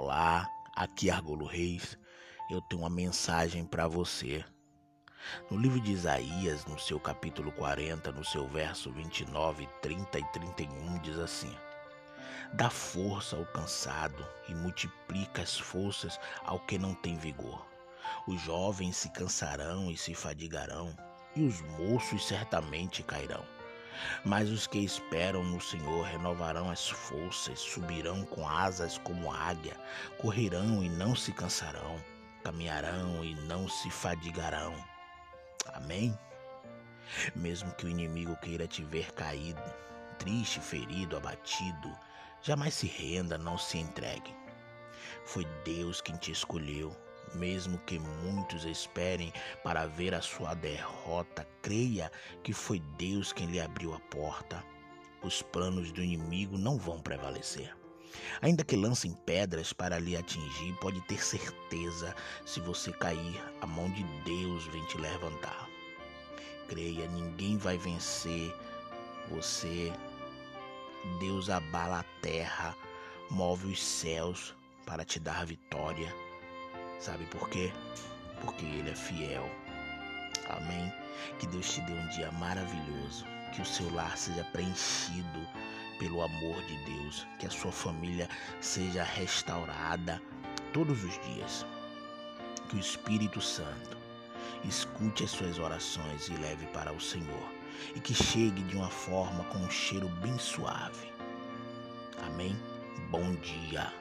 Olá, aqui é Argolo Reis. Eu tenho uma mensagem para você. No livro de Isaías, no seu capítulo 40, no seu verso 29, 30 e 31, diz assim: Dá força ao cansado e multiplica as forças ao que não tem vigor. Os jovens se cansarão e se fadigarão, e os moços certamente cairão. Mas os que esperam no Senhor renovarão as forças, subirão com asas como águia, correrão e não se cansarão, caminharão e não se fadigarão. Amém? Mesmo que o inimigo queira te ver caído, triste, ferido, abatido, jamais se renda, não se entregue. Foi Deus quem te escolheu mesmo que muitos esperem para ver a sua derrota, creia que foi Deus quem lhe abriu a porta. Os planos do inimigo não vão prevalecer. Ainda que lancem pedras para lhe atingir, pode ter certeza, se você cair, a mão de Deus vem te levantar. Creia, ninguém vai vencer você. Deus abala a terra, move os céus para te dar vitória. Sabe por quê? Porque Ele é fiel. Amém? Que Deus te dê um dia maravilhoso. Que o seu lar seja preenchido pelo amor de Deus. Que a sua família seja restaurada todos os dias. Que o Espírito Santo escute as suas orações e leve para o Senhor. E que chegue de uma forma com um cheiro bem suave. Amém? Bom dia.